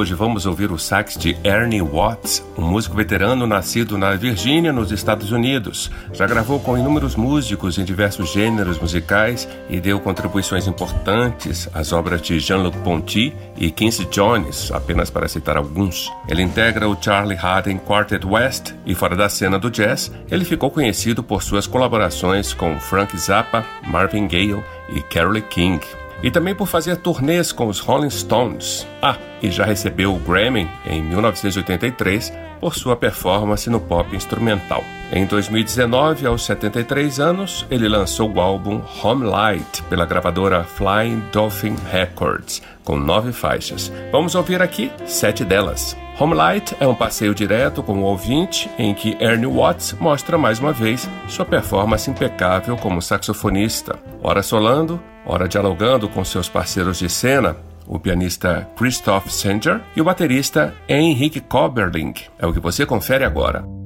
Hoje vamos ouvir o sax de Ernie Watts, um músico veterano nascido na Virgínia, nos Estados Unidos. Já gravou com inúmeros músicos em diversos gêneros musicais e deu contribuições importantes às obras de Jean-Luc Ponty e Quincy Jones, apenas para citar alguns. Ele integra o Charlie Haden Quartet West e fora da cena do jazz, ele ficou conhecido por suas colaborações com Frank Zappa, Marvin Gaye e Carole King e também por fazer turnês com os Rolling Stones. Ah, e já recebeu o Grammy em 1983 por sua performance no pop instrumental. Em 2019, aos 73 anos, ele lançou o álbum Home Light pela gravadora Flying Dolphin Records, com nove faixas. Vamos ouvir aqui sete delas. Home Light é um passeio direto com o ouvinte em que Ernie Watts mostra mais uma vez sua performance impecável como saxofonista, ora solando, ora dialogando com seus parceiros de cena, o pianista Christoph Sanger e o baterista Henrik Koberling. É o que você confere agora.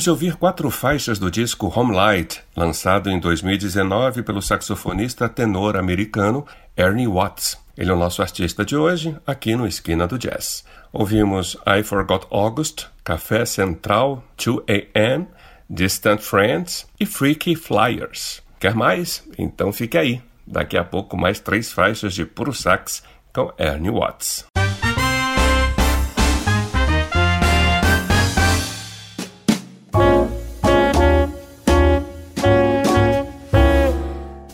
Acabamos de ouvir quatro faixas do disco Home Light, lançado em 2019 pelo saxofonista tenor americano Ernie Watts. Ele é o nosso artista de hoje, aqui no Esquina do Jazz. Ouvimos I Forgot August, Café Central, 2 AM, Distant Friends e Freaky Flyers. Quer mais? Então fique aí. Daqui a pouco mais três faixas de puro sax com Ernie Watts.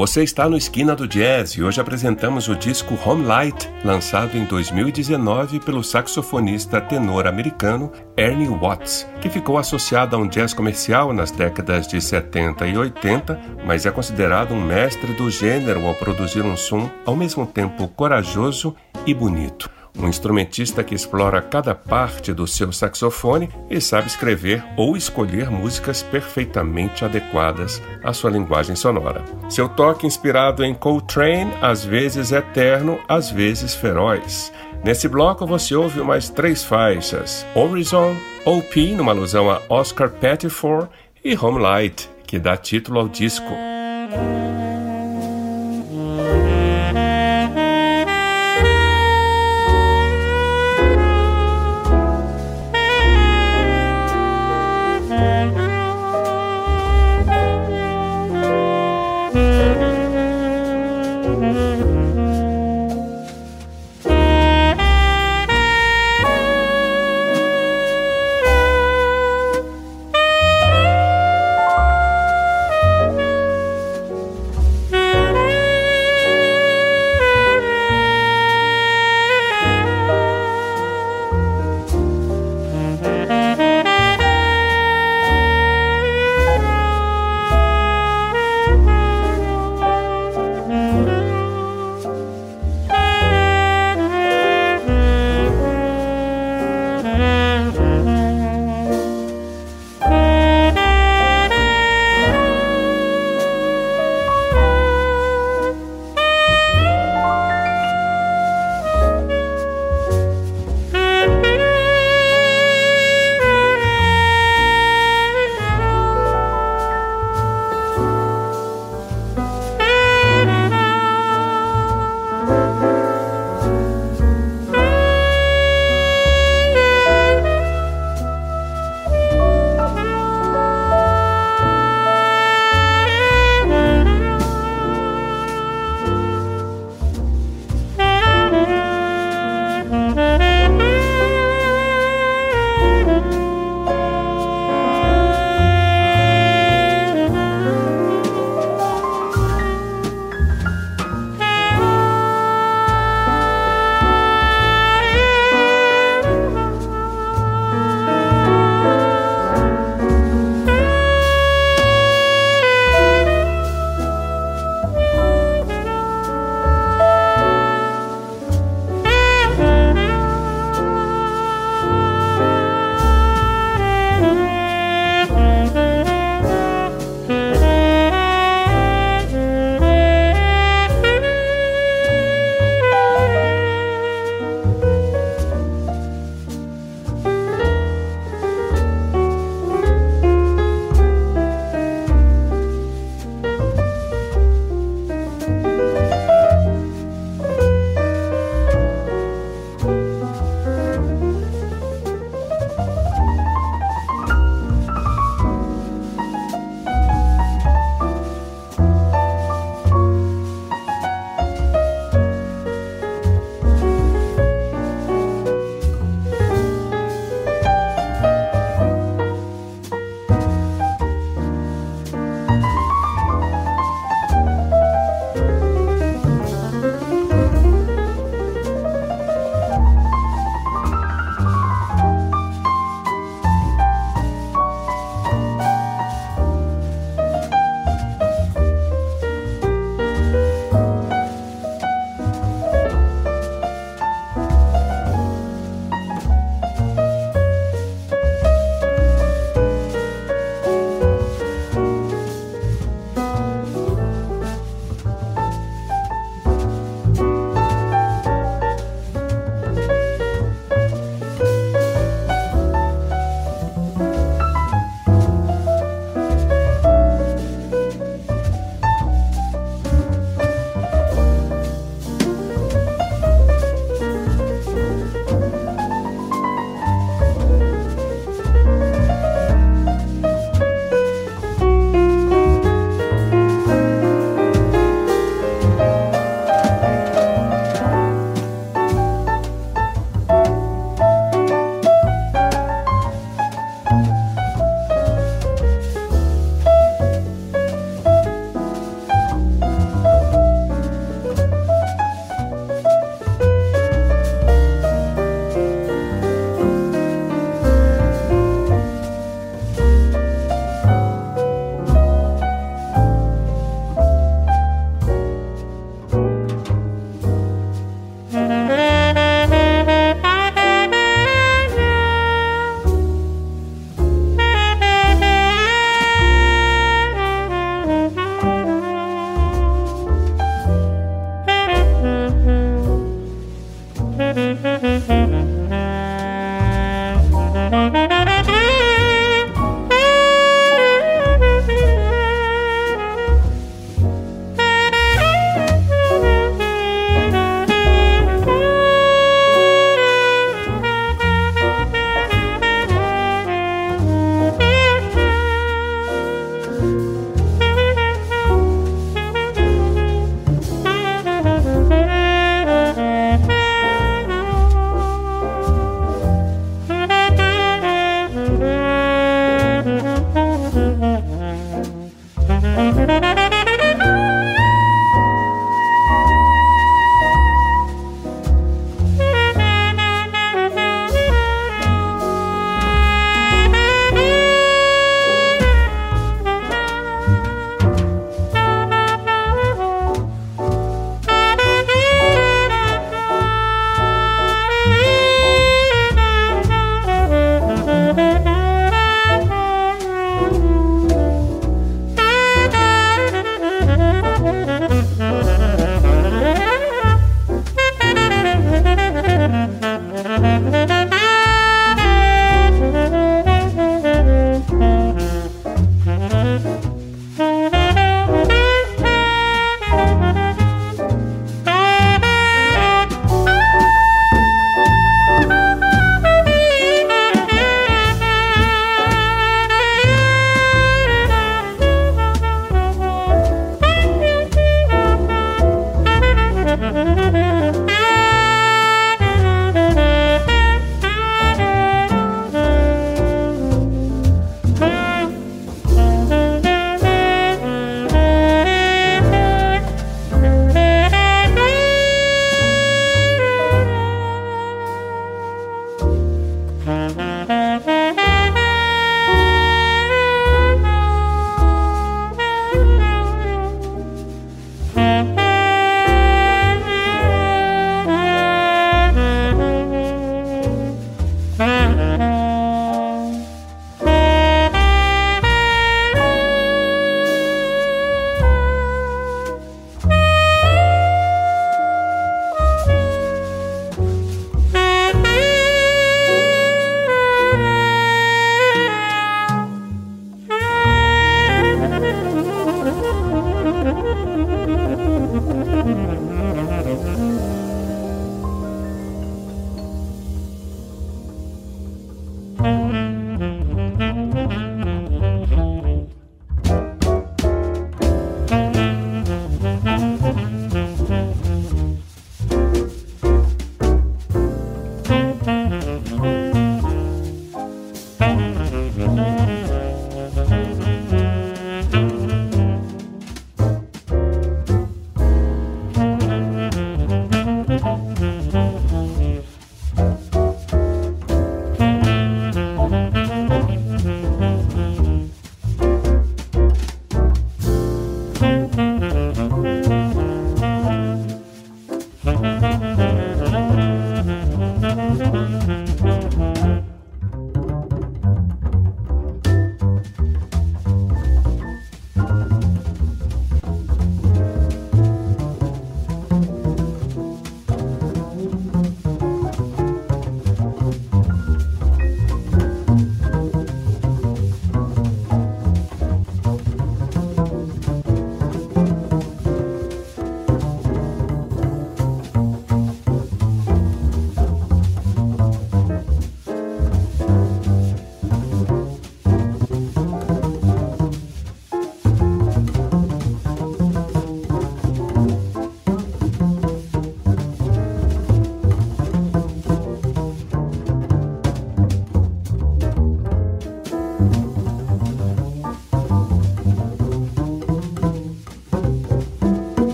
Você está no Esquina do Jazz e hoje apresentamos o disco Home Light, lançado em 2019 pelo saxofonista tenor americano Ernie Watts, que ficou associado a um jazz comercial nas décadas de 70 e 80, mas é considerado um mestre do gênero ao produzir um som ao mesmo tempo corajoso e bonito um instrumentista que explora cada parte do seu saxofone e sabe escrever ou escolher músicas perfeitamente adequadas à sua linguagem sonora. Seu toque inspirado em Coltrane, às vezes eterno, às vezes feroz. Nesse bloco você ouve mais três faixas: Horizon, OP, numa alusão a Oscar Pettiford, e Home Light, que dá título ao disco.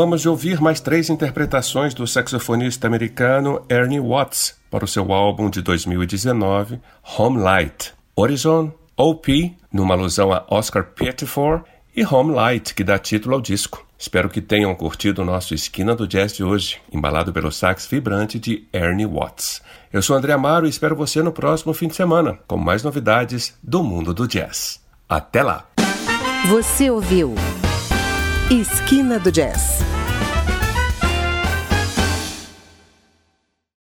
Acabamos de ouvir mais três interpretações do saxofonista americano Ernie Watts para o seu álbum de 2019, Home Light. Horizon, OP, numa alusão a Oscar Pettiford, e Home Light, que dá título ao disco. Espero que tenham curtido o nosso Esquina do Jazz de hoje, embalado pelo sax vibrante de Ernie Watts. Eu sou André Amaro e espero você no próximo fim de semana, com mais novidades do mundo do jazz. Até lá! Você ouviu Esquina do Jazz